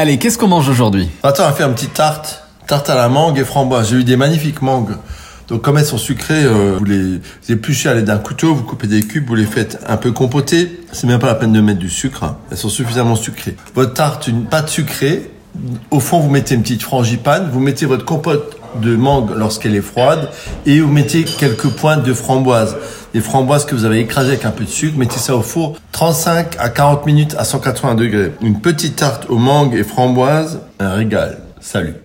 Allez, qu'est-ce qu'on mange aujourd'hui? Attends, on va faire une petite tarte. Tarte à la mangue et framboise. J'ai eu des magnifiques mangues. Donc comme elles sont sucrées, euh, vous les épluchez à l'aide d'un couteau, vous coupez des cubes, vous les faites un peu compoter. C'est même pas la peine de mettre du sucre. hein. Elles sont suffisamment sucrées. Votre tarte, une pâte sucrée. Au fond, vous mettez une petite frangipane. Vous mettez votre compote de mangue lorsqu'elle est froide et vous mettez quelques pointes de framboise. Des framboises que vous avez écrasées avec un peu de sucre. Mettez ça au four 35 à 40 minutes à 180 degrés. Une petite tarte aux mangues et framboises, un régal. Salut.